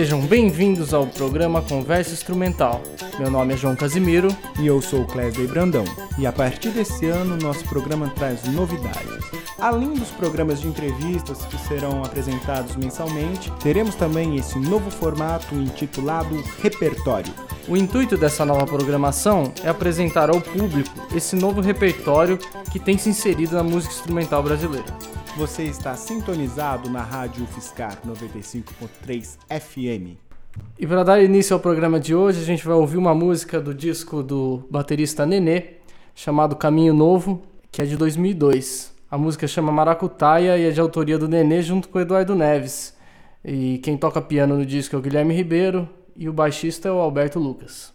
sejam bem-vindos ao programa Conversa Instrumental. Meu nome é João Casimiro e eu sou Clesley Brandão. E a partir desse ano, nosso programa traz novidades. Além dos programas de entrevistas que serão apresentados mensalmente, teremos também esse novo formato intitulado Repertório. O intuito dessa nova programação é apresentar ao público esse novo repertório que tem se inserido na música instrumental brasileira. Você está sintonizado na Rádio Fiscar 95.3 FM. E para dar início ao programa de hoje, a gente vai ouvir uma música do disco do baterista Nenê, chamado Caminho Novo, que é de 2002. A música chama Maracutaia e é de autoria do Nenê junto com o Eduardo Neves. E quem toca piano no disco é o Guilherme Ribeiro e o baixista é o Alberto Lucas.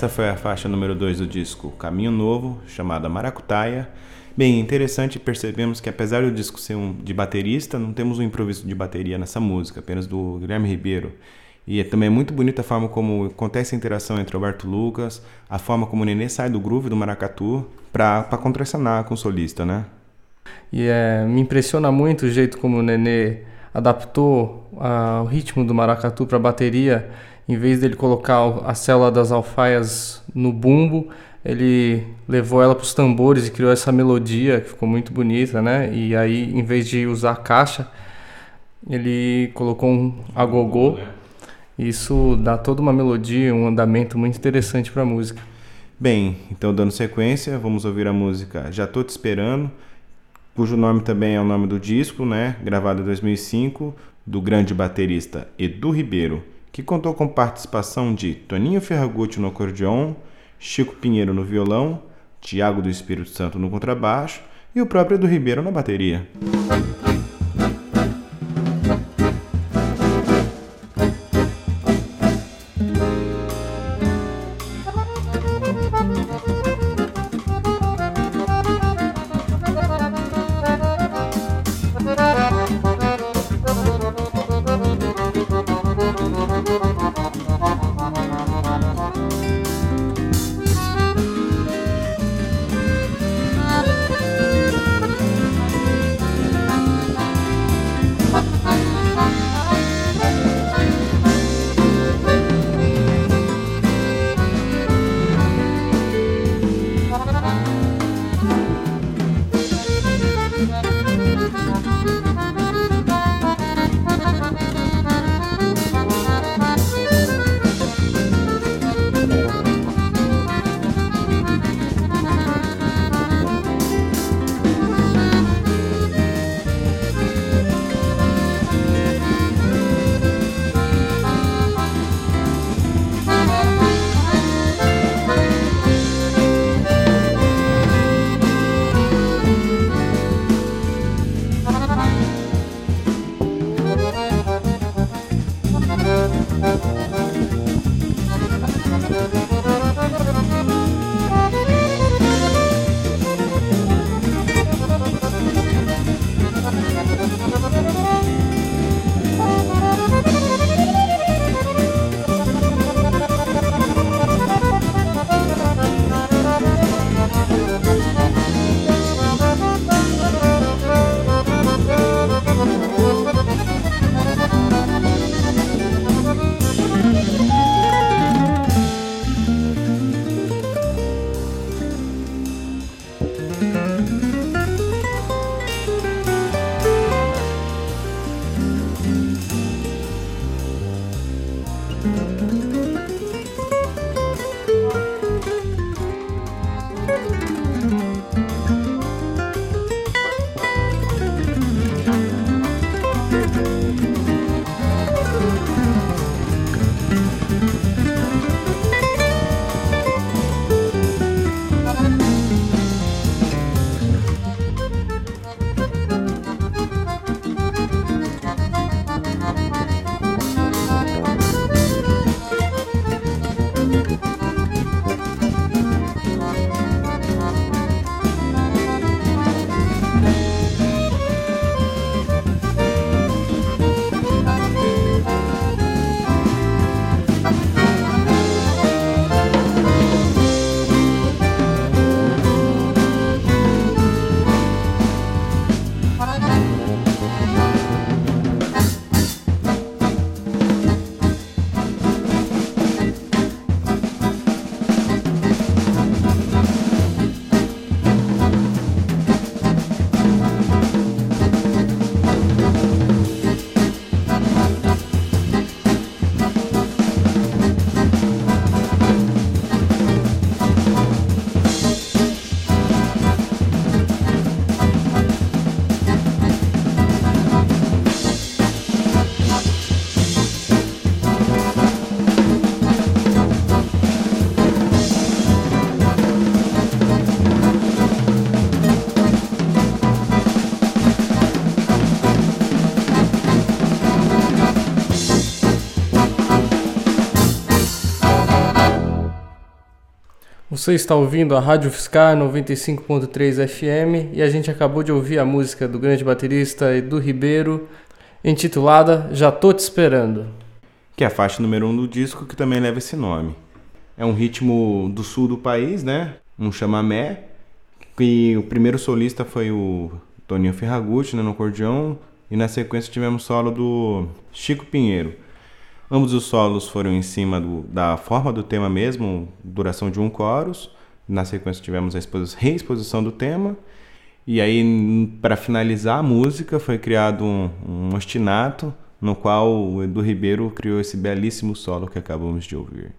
Essa foi a faixa número 2 do disco Caminho Novo, chamada Maracutaia. Bem, interessante, percebemos que apesar do disco ser um de baterista, não temos um improviso de bateria nessa música, apenas do Guilherme Ribeiro. E é também muito bonita a forma como acontece a interação entre Alberto Lucas, a forma como o Nenê sai do groove do maracatu para contracenar com o solista, né? E é, me impressiona muito o jeito como o Nenê adaptou uh, o ritmo do maracatu para bateria, em vez dele colocar a célula das alfaias no bumbo, ele levou ela para os tambores e criou essa melodia que ficou muito bonita, né? E aí, em vez de usar caixa, ele colocou um agogô. Isso dá toda uma melodia, um andamento muito interessante para a música. Bem, então dando sequência, vamos ouvir a música Já Tô Te Esperando, cujo nome também é o nome do disco, né? Gravado em 2005, do grande baterista Edu Ribeiro, que contou com participação de Toninho Ferragutti no acordeon, Chico Pinheiro no violão, Tiago do Espírito Santo no contrabaixo e o próprio Edu Ribeiro na bateria. Você está ouvindo a Rádio Fiscar 95.3 FM e a gente acabou de ouvir a música do grande baterista Edu Ribeiro, intitulada Já Tô Te Esperando. Que é a faixa número 1 um do disco que também leva esse nome. É um ritmo do sul do país, né? Um chamamé. E o primeiro solista foi o Toninho Ferragutti né, no acordeão, e na sequência tivemos solo do Chico Pinheiro. Ambos os solos foram em cima do, da forma do tema mesmo, duração de um chorus. Na sequência tivemos a reexposição do tema. E aí, para finalizar a música, foi criado um, um ostinato, no qual o Edu Ribeiro criou esse belíssimo solo que acabamos de ouvir.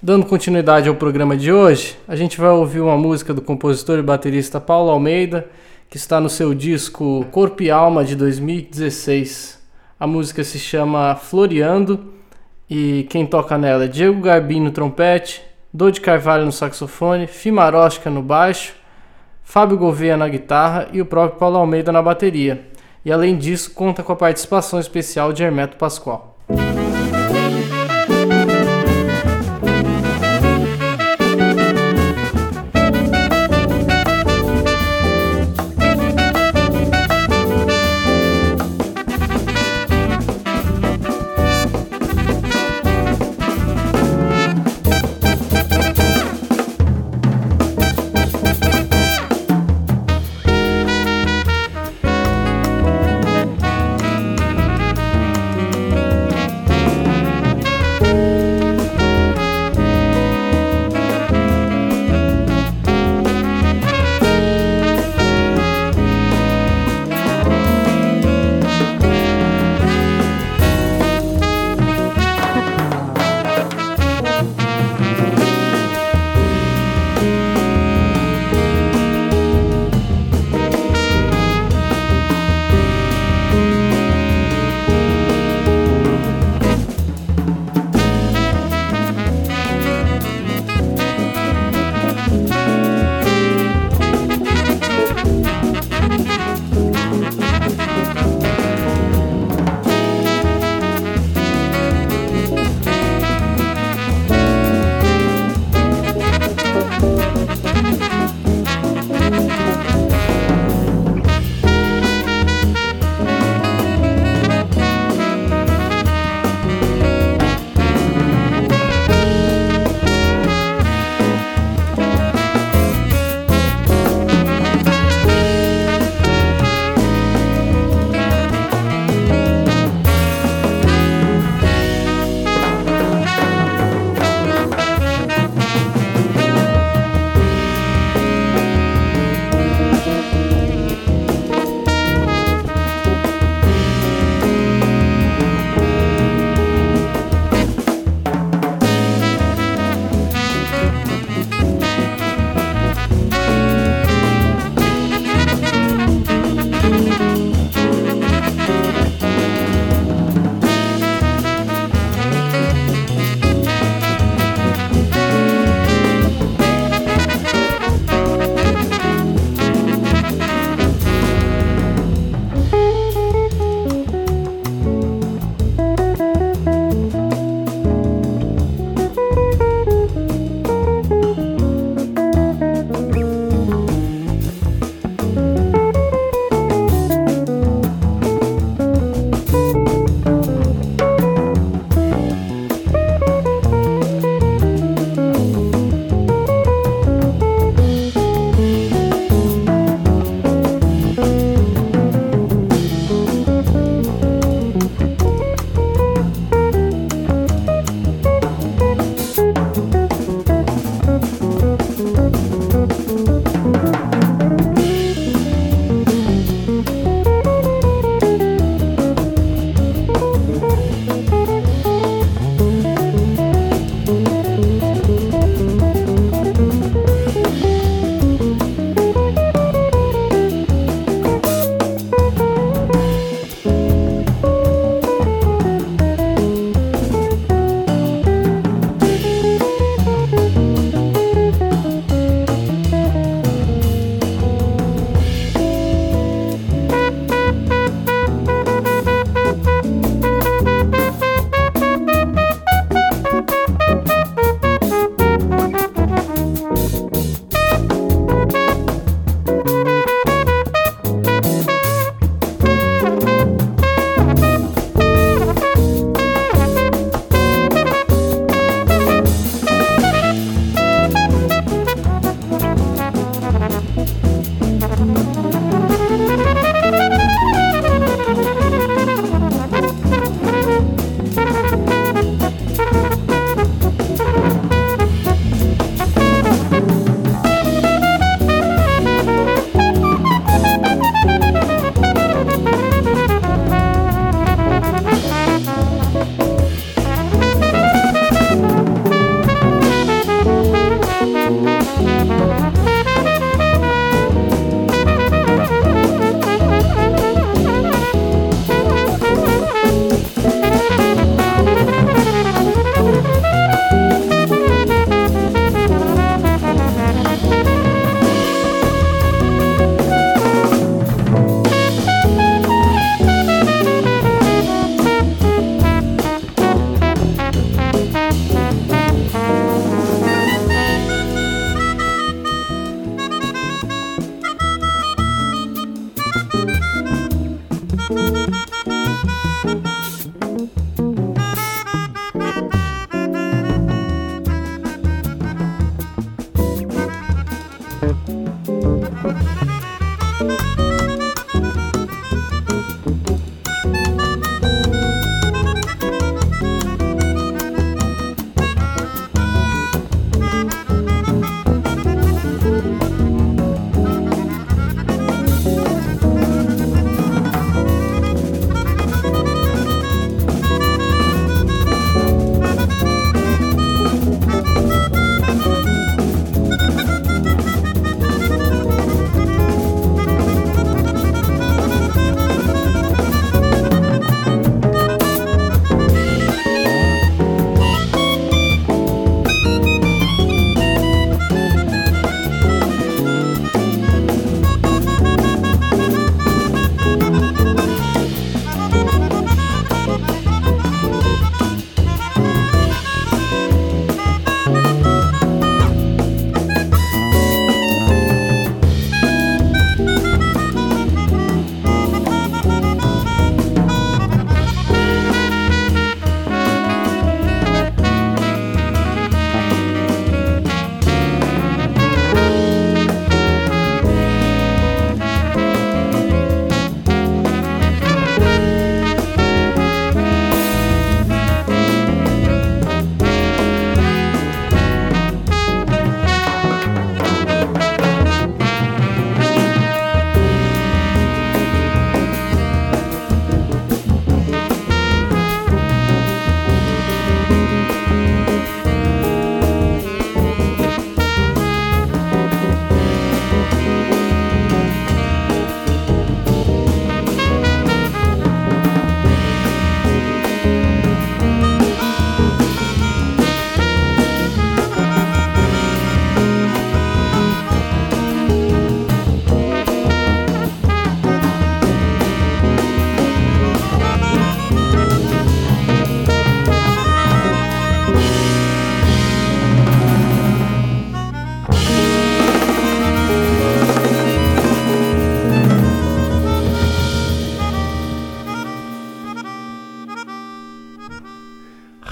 Dando continuidade ao programa de hoje, a gente vai ouvir uma música do compositor e baterista Paulo Almeida, que está no seu disco Corpo e Alma de 2016. A música se chama Floreando e quem toca nela é Diego Garbim no trompete, Dodi Carvalho no saxofone, Fimarosca no baixo, Fábio Gouveia na guitarra e o próprio Paulo Almeida na bateria. E além disso, conta com a participação especial de Hermeto Pascoal.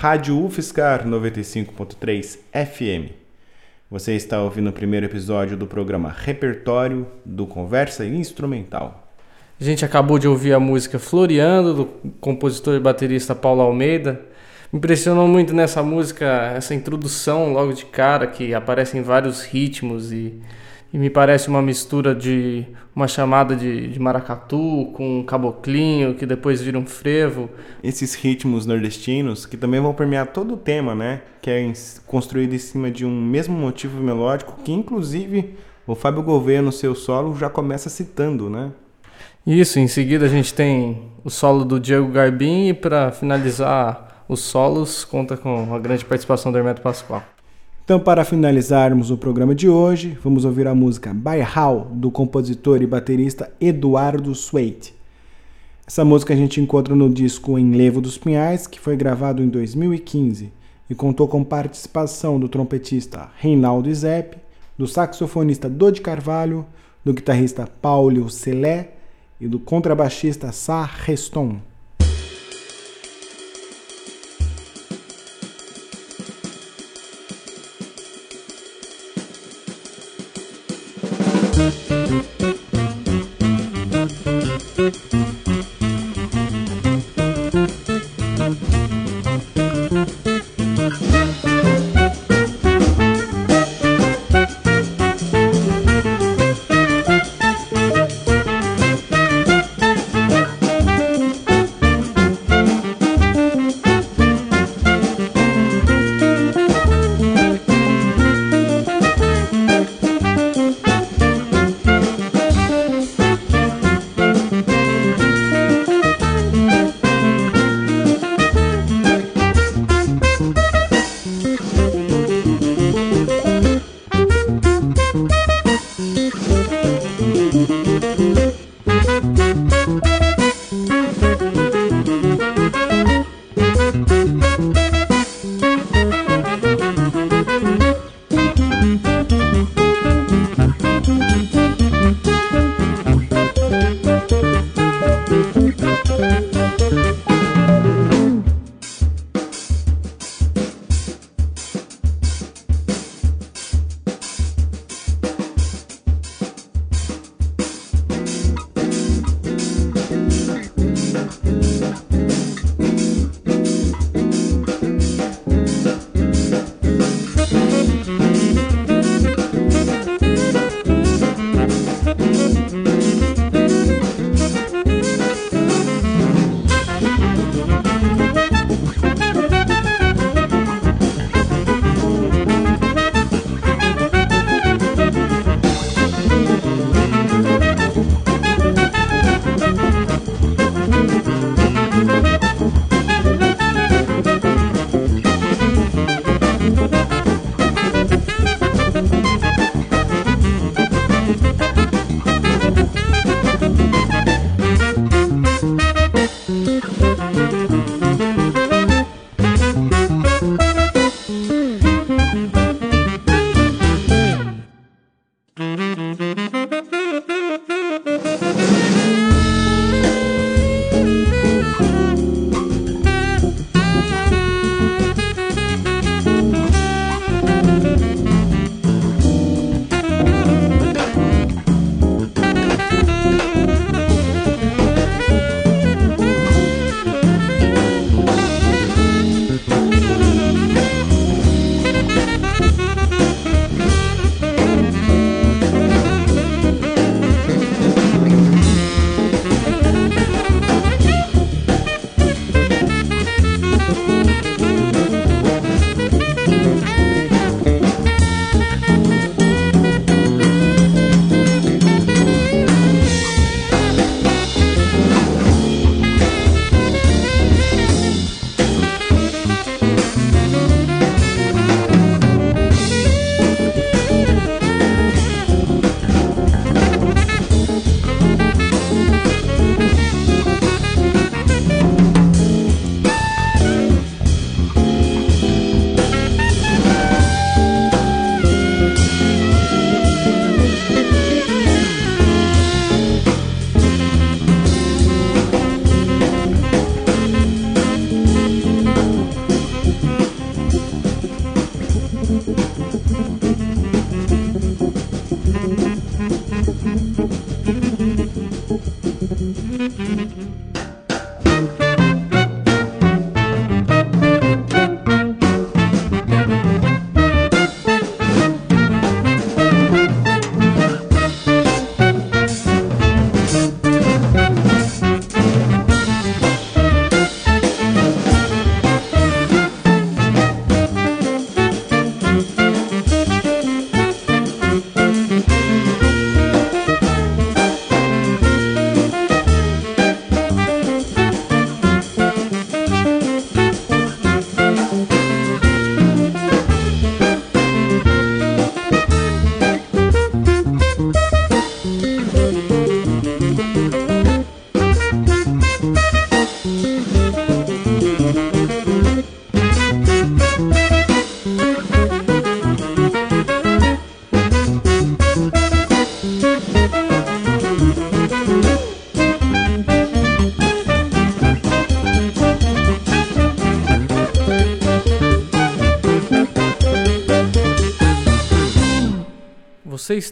Rádio UFSCar 95.3 FM. Você está ouvindo o primeiro episódio do programa Repertório do Conversa Instrumental. A gente acabou de ouvir a música Floreando, do compositor e baterista Paulo Almeida. Me impressionou muito nessa música essa introdução logo de cara, que aparece em vários ritmos e e me parece uma mistura de uma chamada de, de maracatu com um caboclinho que depois vira um frevo. Esses ritmos nordestinos que também vão permear todo o tema, né? Que é construído em cima de um mesmo motivo melódico que inclusive o Fábio Gouveia no seu solo já começa citando, né? Isso, em seguida a gente tem o solo do Diego Garbin e para finalizar os solos conta com a grande participação do Hermeto Pascoal. Então, para finalizarmos o programa de hoje, vamos ouvir a música Bairral, do compositor e baterista Eduardo Sweet. Essa música a gente encontra no disco Em Levo dos Pinhais, que foi gravado em 2015 e contou com participação do trompetista Reinaldo Zepp, do saxofonista Dodi Carvalho, do guitarrista Paulo Celé e do contrabaixista Sá Reston.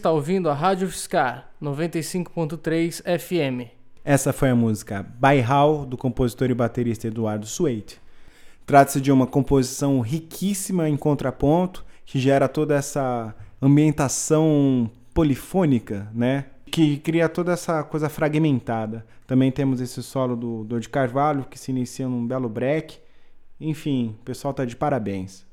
Está ouvindo a Rádio Fiscar 95.3 FM. Essa foi a música Bairral, do compositor e baterista Eduardo Suete. Trata-se de uma composição riquíssima em contraponto, que gera toda essa ambientação polifônica, né? Que cria toda essa coisa fragmentada. Também temos esse solo do Dor de Carvalho, que se inicia num belo break. Enfim, o pessoal está de parabéns.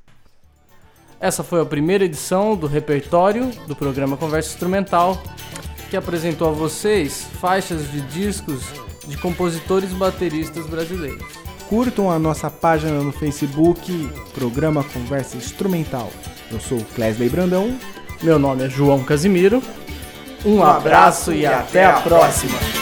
Essa foi a primeira edição do repertório do programa Conversa Instrumental, que apresentou a vocês faixas de discos de compositores bateristas brasileiros. Curtam a nossa página no Facebook, Programa Conversa Instrumental. Eu sou Clesley Brandão. Meu nome é João Casimiro. Um, um abraço, abraço e até a próxima. próxima.